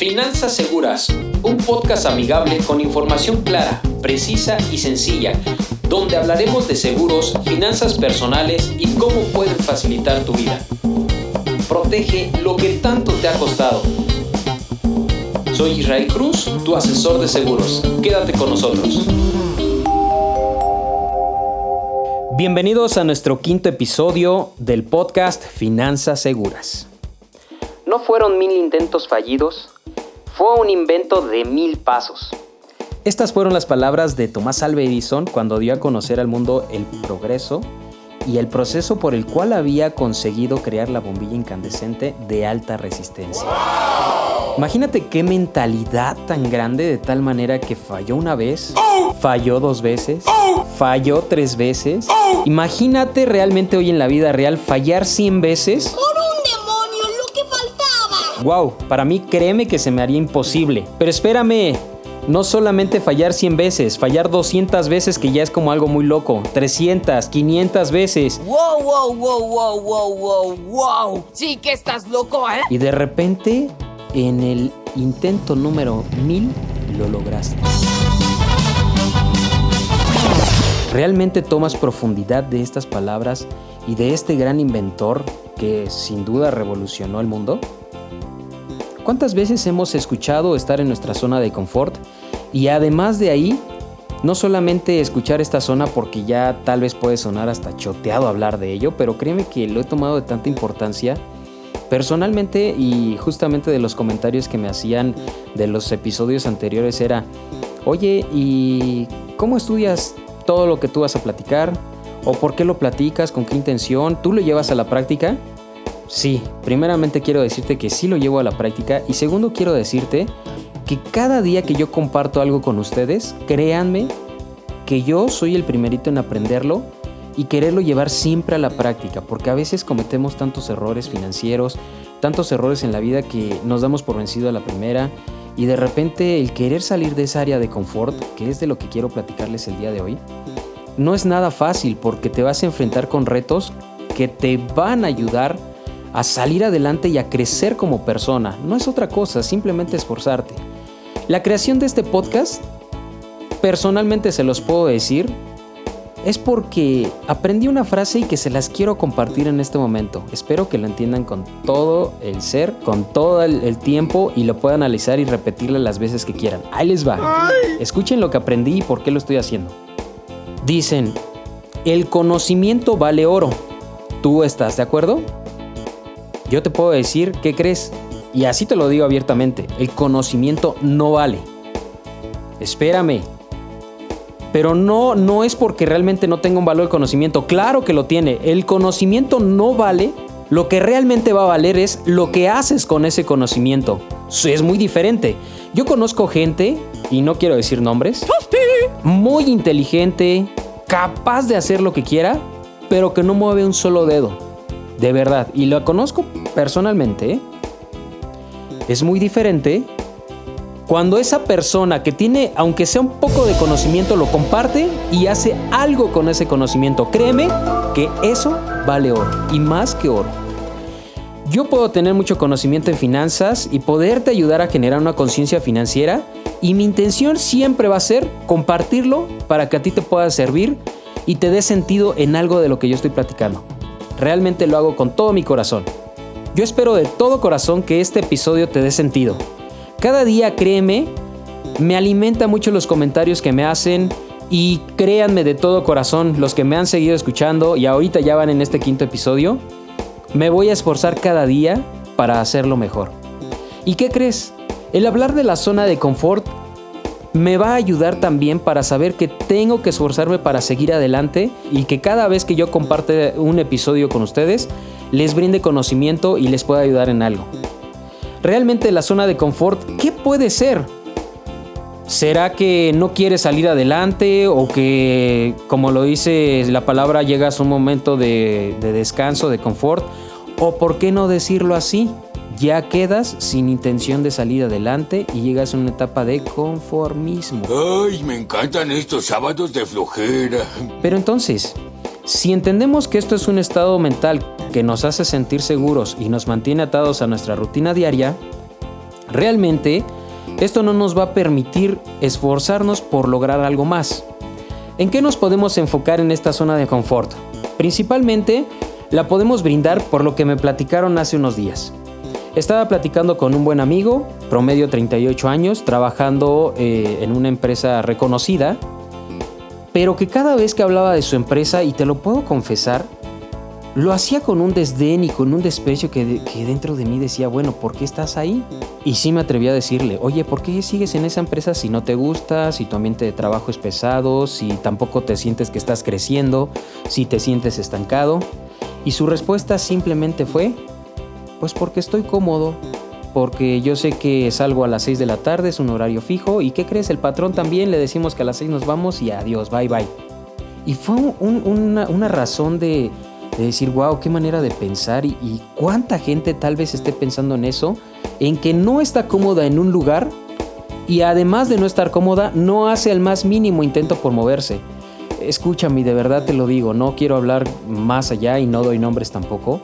Finanzas Seguras, un podcast amigable con información clara, precisa y sencilla, donde hablaremos de seguros, finanzas personales y cómo pueden facilitar tu vida. Protege lo que tanto te ha costado. Soy Israel Cruz, tu asesor de seguros. Quédate con nosotros. Bienvenidos a nuestro quinto episodio del podcast Finanzas Seguras. No fueron mil intentos fallidos, fue un invento de mil pasos. Estas fueron las palabras de Tomás Alva Edison cuando dio a conocer al mundo el progreso y el proceso por el cual había conseguido crear la bombilla incandescente de alta resistencia. Imagínate qué mentalidad tan grande de tal manera que falló una vez, falló dos veces, falló tres veces. Imagínate realmente hoy en la vida real fallar 100 veces. Wow, para mí créeme que se me haría imposible. Pero espérame, no solamente fallar 100 veces, fallar 200 veces que ya es como algo muy loco, 300, 500 veces. ¡Wow, wow, wow, wow, wow, wow, wow! Sí que estás loco, ¿eh? Y de repente, en el intento número 1000, lo lograste. ¿Realmente tomas profundidad de estas palabras y de este gran inventor que sin duda revolucionó el mundo? ¿Cuántas veces hemos escuchado estar en nuestra zona de confort y además de ahí, no solamente escuchar esta zona porque ya tal vez puede sonar hasta choteado hablar de ello, pero créeme que lo he tomado de tanta importancia personalmente y justamente de los comentarios que me hacían de los episodios anteriores era, oye, ¿y cómo estudias todo lo que tú vas a platicar? ¿O por qué lo platicas? ¿Con qué intención? ¿Tú lo llevas a la práctica? Sí, primeramente quiero decirte que sí lo llevo a la práctica y segundo quiero decirte que cada día que yo comparto algo con ustedes, créanme que yo soy el primerito en aprenderlo y quererlo llevar siempre a la práctica, porque a veces cometemos tantos errores financieros, tantos errores en la vida que nos damos por vencido a la primera y de repente el querer salir de esa área de confort, que es de lo que quiero platicarles el día de hoy, no es nada fácil porque te vas a enfrentar con retos que te van a ayudar a salir adelante y a crecer como persona. No es otra cosa, simplemente esforzarte. La creación de este podcast, personalmente se los puedo decir, es porque aprendí una frase y que se las quiero compartir en este momento. Espero que lo entiendan con todo el ser, con todo el, tiempo y lo puedan analizar y repetirle las veces que quieran. Ahí les va. Escuchen lo que aprendí y por qué lo estoy haciendo. Dicen, el conocimiento vale oro. ¿Tú estás de acuerdo? Yo te puedo decir, ¿qué crees? Y así te lo digo abiertamente, el conocimiento no vale. Espérame. Pero no, no es porque realmente no tenga un valor el conocimiento. Claro que lo tiene. El conocimiento no vale. Lo que realmente va a valer es lo que haces con ese conocimiento. Es muy diferente. Yo conozco gente, y no quiero decir nombres, muy inteligente, capaz de hacer lo que quiera, pero que no mueve un solo dedo. De verdad. Y lo conozco personalmente. Es muy diferente cuando esa persona que tiene, aunque sea un poco de conocimiento, lo comparte y hace algo con ese conocimiento. Créeme que eso vale oro y más que oro. Yo puedo tener mucho conocimiento en finanzas y poderte ayudar a generar una conciencia financiera y mi intención siempre va a ser compartirlo para que a ti te pueda servir y te dé sentido en algo de lo que yo estoy platicando. Realmente lo hago con todo mi corazón. Yo espero de todo corazón que este episodio te dé sentido. Cada día, créeme, me alimenta mucho los comentarios que me hacen y créanme de todo corazón, los que me han seguido escuchando y ahorita ya van en este quinto episodio, me voy a esforzar cada día para hacerlo mejor. ¿Y qué crees? El hablar de la zona de confort me va a ayudar también para saber que tengo que esforzarme para seguir adelante y que cada vez que yo comparte un episodio con ustedes, les brinde conocimiento y les pueda ayudar en algo. Realmente la zona de confort, ¿qué puede ser? ¿Será que no quieres salir adelante o que, como lo dice la palabra, llegas a un momento de, de descanso, de confort? ¿O por qué no decirlo así? Ya quedas sin intención de salir adelante y llegas a una etapa de conformismo. Ay, me encantan estos sábados de flojera. Pero entonces, si entendemos que esto es un estado mental que nos hace sentir seguros y nos mantiene atados a nuestra rutina diaria, realmente esto no nos va a permitir esforzarnos por lograr algo más. ¿En qué nos podemos enfocar en esta zona de confort? Principalmente la podemos brindar por lo que me platicaron hace unos días. Estaba platicando con un buen amigo, promedio 38 años, trabajando eh, en una empresa reconocida, pero que cada vez que hablaba de su empresa, y te lo puedo confesar, lo hacía con un desdén y con un desprecio que, dentro de mí decía, bueno, ¿por qué estás ahí? Y sí me atreví a decirle, oye, ¿por qué sigues en esa empresa si no te gusta, si tu ambiente de trabajo es pesado, si tampoco te sientes que estás creciendo, si te sientes estancado? Y su respuesta simplemente fue, pues porque estoy cómodo, porque yo sé que salgo a las 6 de la tarde, es un horario fijo, y ¿qué crees? El patrón también le decimos que a las 6 nos vamos y adiós, bye bye. Y fue una razón de de decir, wow, qué manera de pensar y, cuánta gente tal vez esté pensando en eso, en que no está cómoda en un lugar y además de no estar cómoda, no hace el más mínimo intento por moverse. Escúchame, de verdad te lo digo, no quiero hablar más allá y no doy nombres tampoco,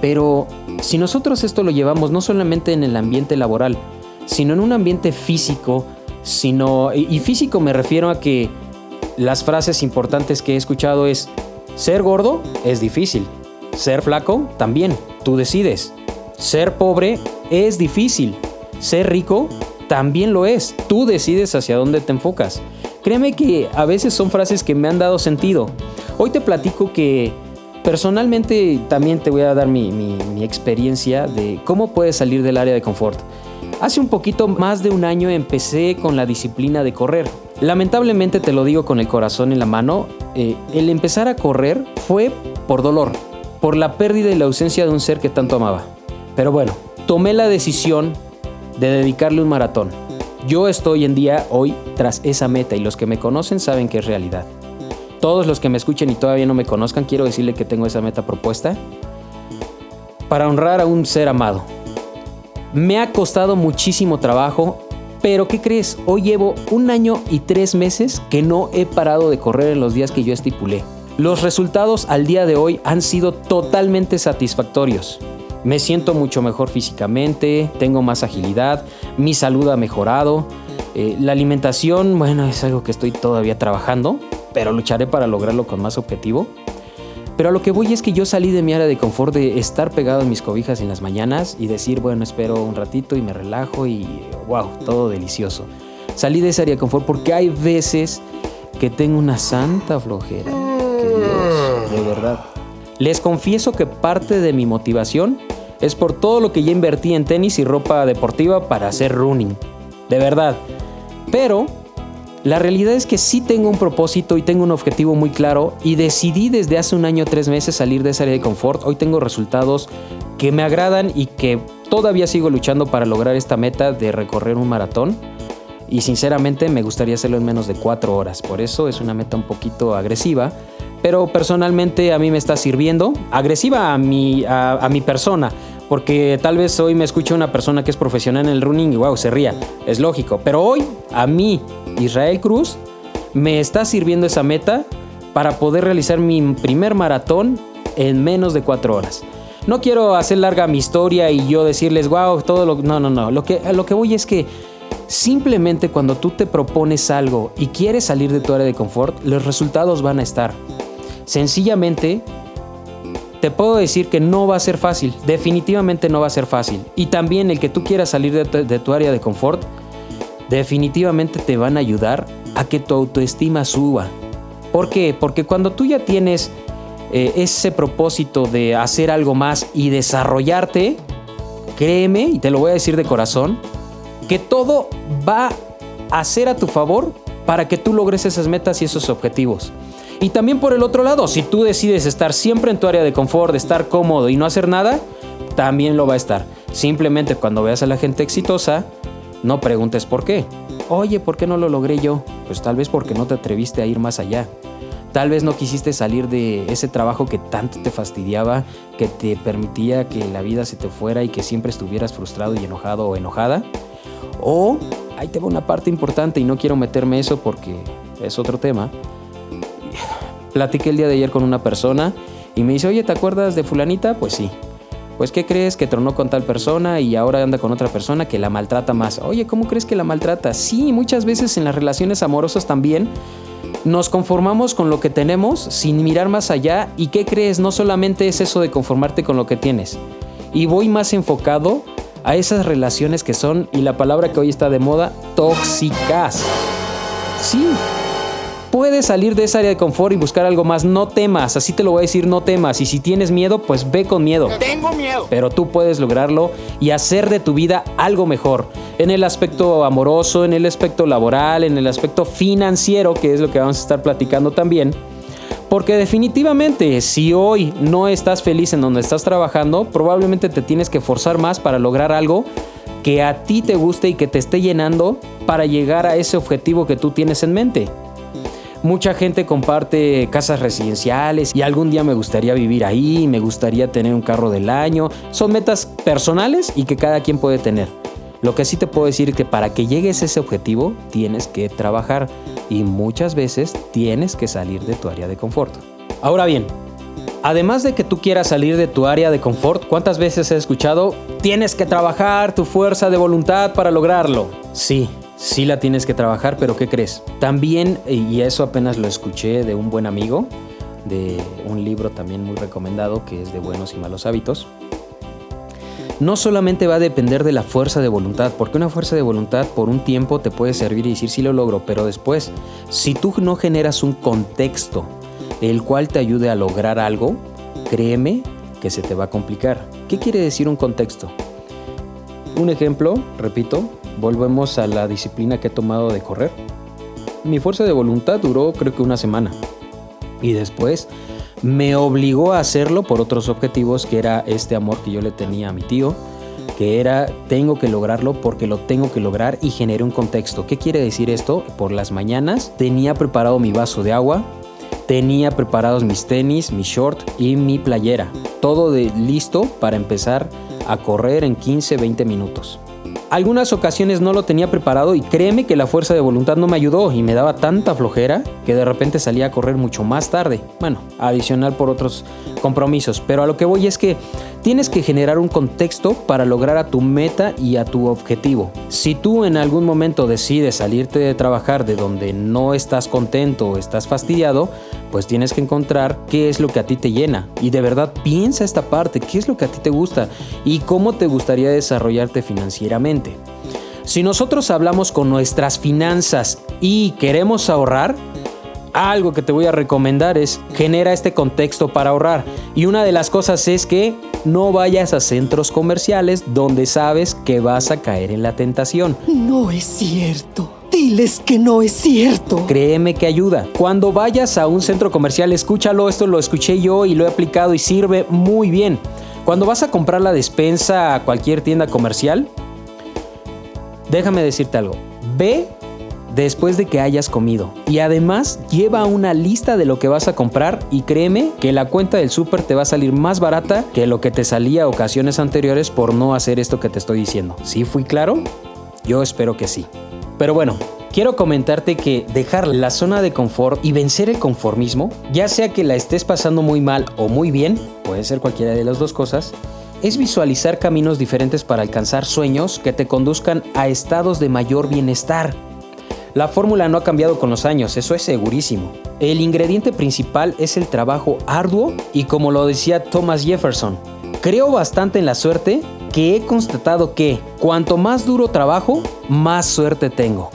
pero si nosotros esto lo llevamos no solamente en el ambiente laboral, sino en un ambiente físico, sino y físico me refiero a que las frases importantes que he escuchado es ser gordo es difícil. Ser flaco también. Tú decides. Ser pobre es difícil. Ser rico también lo es. Tú decides hacia dónde te enfocas. Créeme que a veces son frases que me han dado sentido. Hoy te platico que personalmente también te voy a dar mi, experiencia de cómo puedes salir del área de confort. Hace un poquito más de un año empecé con la disciplina de correr. Lamentablemente te lo digo con el corazón en la mano, eh, el empezar a correr fue por dolor, por la pérdida y la ausencia de un ser que tanto amaba. Pero bueno, tomé la decisión de dedicarle un maratón. Yo estoy en día hoy tras esa meta y los que me conocen saben que es realidad. Todos los que me escuchen y todavía no me conozcan, quiero decirle que tengo esa meta propuesta para honrar a un ser amado. Me ha costado muchísimo trabajo pero ¿qué crees? Hoy llevo un año y tres meses que no he parado de correr en los días que yo estipulé. Los resultados al día de hoy han sido totalmente satisfactorios. Me siento mucho mejor físicamente, tengo más agilidad, mi salud ha mejorado. Eh, la alimentación, bueno, es algo que estoy todavía trabajando, pero lucharé para lograrlo con más objetivo. Pero a lo que voy es que yo salí de mi área de confort de estar pegado en mis cobijas en las mañanas y decir, bueno, espero un ratito y me relajo y wow, todo delicioso. Salí de esa área de confort porque hay veces que tengo una santa flojera. Que de verdad. Les confieso que parte de mi motivación es por todo lo que ya invertí en tenis y ropa deportiva para hacer running. De verdad. Pero la realidad es que sí tengo un propósito y tengo un objetivo muy claro y decidí desde hace un año, tres meses salir de esa área de confort. Hoy tengo resultados que me agradan y que todavía sigo luchando para lograr esta meta de recorrer un maratón. Y sinceramente me gustaría hacerlo en menos de cuatro horas. Por eso es una meta un poquito agresiva. Pero personalmente a mí me está sirviendo. Agresiva a mi, a mi persona porque tal vez hoy me escucha una persona que es profesional en el running y wow, se ría, es lógico, pero hoy a mí, Israel Cruz, me está sirviendo esa meta para poder realizar mi primer maratón en menos de cuatro horas. No quiero hacer larga mi historia y yo decirles, wow, todo lo... No, no, no. Lo que, lo que voy es que simplemente cuando tú te propones algo y quieres salir de tu área de confort, los resultados van a estar. Sencillamente te puedo decir que no va a ser fácil, definitivamente no va a ser fácil. Y también el que tú quieras salir de tu, área de confort, definitivamente te van a ayudar a que tu autoestima suba. ¿Por qué? Porque cuando tú ya tienes eh, ese propósito de hacer algo más y desarrollarte, créeme, y te lo voy a decir de corazón, que todo va a ser a tu favor para que tú logres esas metas y esos objetivos. Y también por el otro lado, si tú decides estar siempre en tu área de confort, de estar cómodo y no hacer nada, también lo va a estar. Simplemente cuando veas a la gente exitosa, no preguntes por qué. Oye, ¿por qué no lo logré yo? Pues tal vez porque no te atreviste a ir más allá. Tal vez no quisiste salir de ese trabajo que tanto te fastidiaba, que te permitía que la vida se te fuera y que siempre estuvieras frustrado y enojado o enojada. O, ahí te va una parte importante y no quiero meterme eso porque es otro tema platiqué el día de ayer con una persona y me dice, oye, ¿te acuerdas de fulanita? Pues sí. Pues ¿qué crees que tronó con tal persona y ahora anda con otra persona que la maltrata más? Oye, ¿cómo crees que la maltrata? Sí, muchas veces en las relaciones amorosas también nos conformamos con lo que tenemos sin mirar más allá y ¿qué crees? No solamente es eso de conformarte con lo que tienes. Y voy más enfocado a esas relaciones que son, y la palabra que hoy está de moda, tóxicas. Sí, puedes salir de esa área de confort y buscar algo más. No temas, así te lo voy a decir, no temas. Y si tienes miedo, pues ve con miedo. Tengo miedo. Pero tú puedes lograrlo y hacer de tu vida algo mejor. En el aspecto amoroso, en el aspecto laboral, en el aspecto financiero, que es lo que vamos a estar platicando también. Porque definitivamente, si hoy no estás feliz en donde estás trabajando, probablemente te tienes que forzar más para lograr algo que a ti te guste y que te esté llenando para llegar a ese objetivo que tú tienes en mente. Mucha gente comparte casas residenciales y algún día me gustaría vivir ahí, me gustaría tener un carro del año. Son metas personales y que cada quien puede tener. Lo que sí te puedo decir es que para que llegues a ese objetivo tienes que trabajar y muchas veces tienes que salir de tu área de confort. Ahora bien, además de que tú quieras salir de tu área de confort, ¿cuántas veces he escuchado tienes que trabajar tu fuerza de voluntad para lograrlo? Sí, sí la tienes que trabajar, pero ¿qué crees? También, y eso apenas lo escuché de un buen amigo, de un libro también muy recomendado que es de buenos y malos hábitos, no solamente va a depender de la fuerza de voluntad, porque una fuerza de voluntad por un tiempo te puede servir y decir sí lo logro, pero después, si tú no generas un contexto el cual te ayude a lograr algo, créeme que se te va a complicar. ¿Qué quiere decir un contexto? Un ejemplo, repito, volvemos a la disciplina que he tomado de correr. Mi fuerza de voluntad duró creo que una semana. Y después me obligó a hacerlo por otros objetivos, que era este amor que yo le tenía a mi tío, que era tengo que lograrlo porque lo tengo que lograr y generé un contexto. ¿Qué quiere decir esto? Por las mañanas tenía preparado mi vaso de agua, tenía preparados mis tenis, mi short y mi playera. Todo listo para empezar a correr en 15-20 minutos. Algunas ocasiones no lo tenía preparado y créeme que la fuerza de voluntad no me ayudó y me daba tanta flojera que de repente salía a correr mucho más tarde. Bueno, adicional por otros compromisos. Pero a lo que voy es que tienes que generar un contexto para lograr a tu meta y a tu objetivo. Si tú en algún momento decides salirte de trabajar de donde no estás contento o estás fastidiado, pues tienes que encontrar qué es lo que a ti te llena. Y de verdad piensa esta parte, qué es lo que a ti te gusta y cómo te gustaría desarrollarte financieramente. Si nosotros hablamos con nuestras finanzas y queremos ahorrar, algo que te voy a recomendar es genera este contexto para ahorrar. Y una de las cosas es que no vayas a centros comerciales donde sabes que vas a caer en la tentación. No es cierto. Diles que no es cierto. Créeme que ayuda. Cuando vayas a un centro comercial, escúchalo, esto lo escuché yo y lo he aplicado y sirve muy bien. Cuando vas a comprar la despensa a cualquier tienda comercial, déjame decirte algo. Ve después de que hayas comido. Y además lleva una lista de lo que vas a comprar y créeme que la cuenta del súper te va a salir más barata que lo que te salía ocasiones anteriores por no hacer esto que te estoy diciendo. ¿Sí fui claro? Yo espero que sí. Pero bueno, quiero comentarte que dejar la zona de confort y vencer el conformismo, ya sea que la estés pasando muy mal o muy bien, puede ser cualquiera de las dos cosas, es visualizar caminos diferentes para alcanzar sueños que te conduzcan a estados de mayor bienestar. La fórmula no ha cambiado con los años, eso es segurísimo. El ingrediente principal es el trabajo arduo y como lo decía Thomas Jefferson, creo bastante en la suerte que he constatado que cuanto más duro trabajo, más suerte tengo.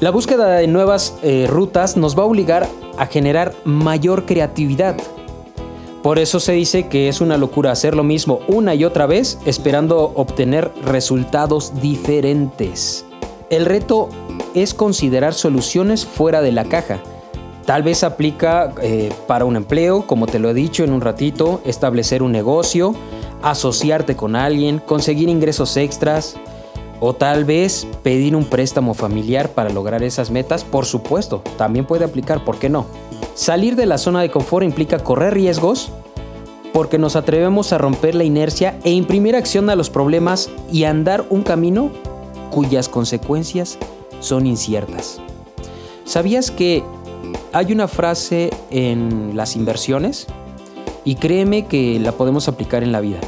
La búsqueda de nuevas eh, rutas nos va a obligar a generar mayor creatividad. Por eso se dice que es una locura hacer lo mismo una y otra vez esperando obtener resultados diferentes. El reto es considerar soluciones fuera de la caja. Tal vez aplica eh, para un empleo, como te lo he dicho en un ratito, establecer un negocio, asociarte con alguien, conseguir ingresos extras o tal vez pedir un préstamo familiar para lograr esas metas, por supuesto, también puede aplicar, ¿por qué no? Salir de la zona de confort implica correr riesgos porque nos atrevemos a romper la inercia e imprimir acción a los problemas y andar un camino cuyas consecuencias son inciertas. ¿Sabías que hay una frase en las inversiones? Y créeme que la podemos aplicar en la vida.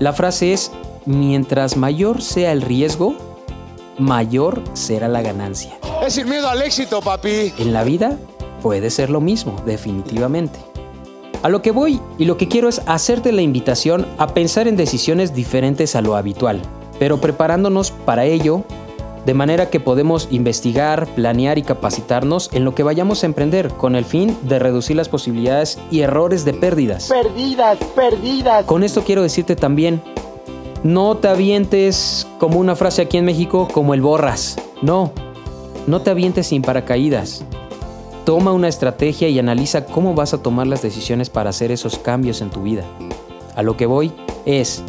La frase es, mientras mayor sea el riesgo, mayor será la ganancia. Es sin miedo al éxito, papi. En la vida puede ser lo mismo, definitivamente. A lo que voy y lo que quiero es hacerte la invitación a pensar en decisiones diferentes a lo habitual, pero preparándonos para ello de manera que podemos investigar, planear y capacitarnos en lo que vayamos a emprender con el fin de reducir las posibilidades y errores de pérdidas. Perdidas, perdidas. Con esto quiero decirte también, no te avientes como una frase aquí en México, como el borras. No, no te avientes sin paracaídas. Toma una estrategia y analiza cómo vas a tomar las decisiones para hacer esos cambios en tu vida. A lo que voy es,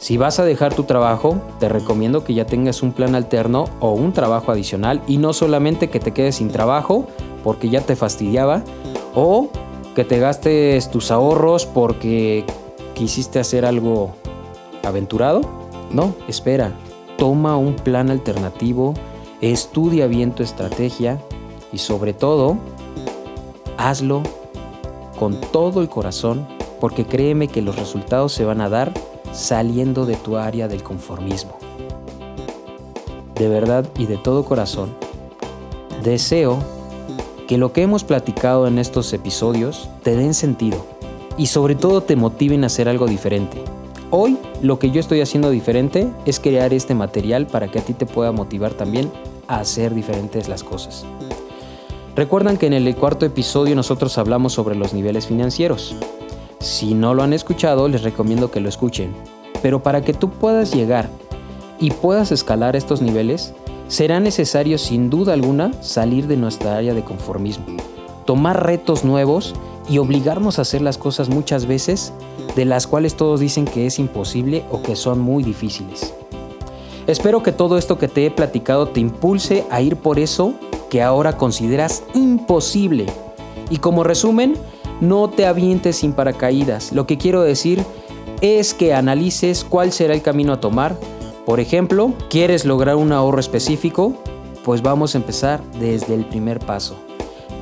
si vas a dejar tu trabajo, te recomiendo que ya tengas un plan alterno o un trabajo adicional y no solamente que te quedes sin trabajo porque ya te fastidiaba o que te gastes tus ahorros porque quisiste hacer algo aventurado. No, espera, toma un plan alternativo, estudia bien tu estrategia y sobre todo, hazlo con todo el corazón porque créeme que los resultados se van a dar saliendo de tu área del conformismo. De verdad y de todo corazón, deseo que lo que hemos platicado en estos episodios te den sentido y sobre todo te motiven a hacer algo diferente. Hoy lo que yo estoy haciendo diferente es crear este material para que a ti te pueda motivar también a hacer diferentes las cosas. Recuerdan que en el cuarto episodio nosotros hablamos sobre los niveles financieros. Si no lo han escuchado, les recomiendo que lo escuchen. Pero para que tú puedas llegar y puedas escalar estos niveles, será necesario sin duda alguna salir de nuestra área de conformismo, tomar retos nuevos y obligarnos a hacer las cosas muchas veces de las cuales todos dicen que es imposible o que son muy difíciles. Espero que todo esto que te he platicado te impulse a ir por eso que ahora consideras imposible. Y como resumen, no te avientes sin paracaídas. Lo que quiero decir es que analices cuál será el camino a tomar. Por ejemplo, ¿quieres lograr un ahorro específico? Pues vamos a empezar desde el primer paso.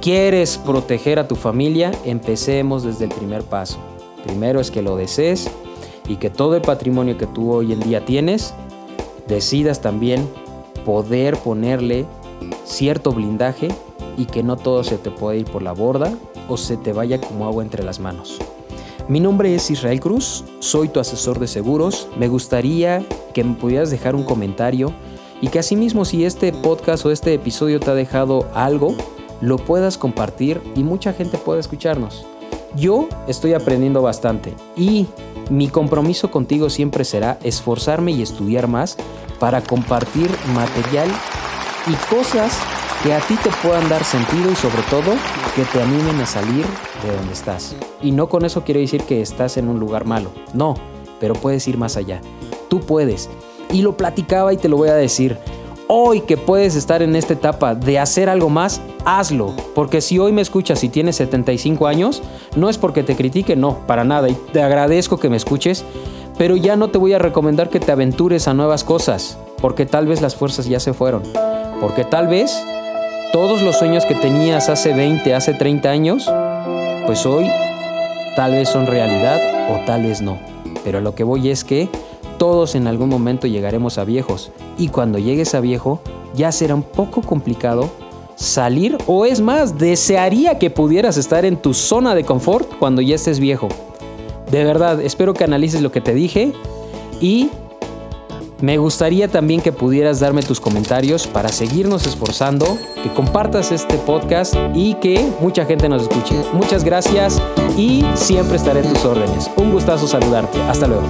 ¿Quieres proteger a tu familia? Empecemos desde el primer paso. Primero es que lo desees y que todo el patrimonio que tú hoy en día tienes, decidas también poder ponerle cierto blindaje y que no todo se te pueda ir por la borda o se te vaya como agua entre las manos. Mi nombre es Israel Cruz, soy tu asesor de seguros. Me gustaría que me pudieras dejar un comentario y que asimismo si este podcast o este episodio te ha dejado algo, lo puedas compartir y mucha gente pueda escucharnos. Yo estoy aprendiendo bastante y mi compromiso contigo siempre será esforzarme y estudiar más para compartir material y cosas que a ti te puedan dar sentido y sobre todo que te animen a salir de donde estás. Y no con eso quiero decir que estás en un lugar malo, no, pero puedes ir más allá. Tú puedes. Y lo platicaba y te lo voy a decir. Hoy que puedes estar en esta etapa de hacer algo más, hazlo. Porque si hoy me escuchas y tienes 75 años, no es porque te critique, no, para nada. Y te agradezco que me escuches, pero ya no te voy a recomendar que te aventures a nuevas cosas, porque tal vez las fuerzas ya se fueron. Porque tal vez todos los sueños que tenías hace 20, hace 30 años, pues hoy tal vez son realidad o tal vez no. Pero lo que voy es que todos en algún momento llegaremos a viejos y cuando llegues a viejo ya será un poco complicado salir o es más, desearía que pudieras estar en tu zona de confort cuando ya estés viejo. De verdad, espero que analices lo que te dije y me gustaría también que pudieras darme tus comentarios para seguirnos esforzando, que compartas este podcast y que mucha gente nos escuche. Muchas gracias y siempre estaré en tus órdenes. Un gustazo saludarte. Hasta luego.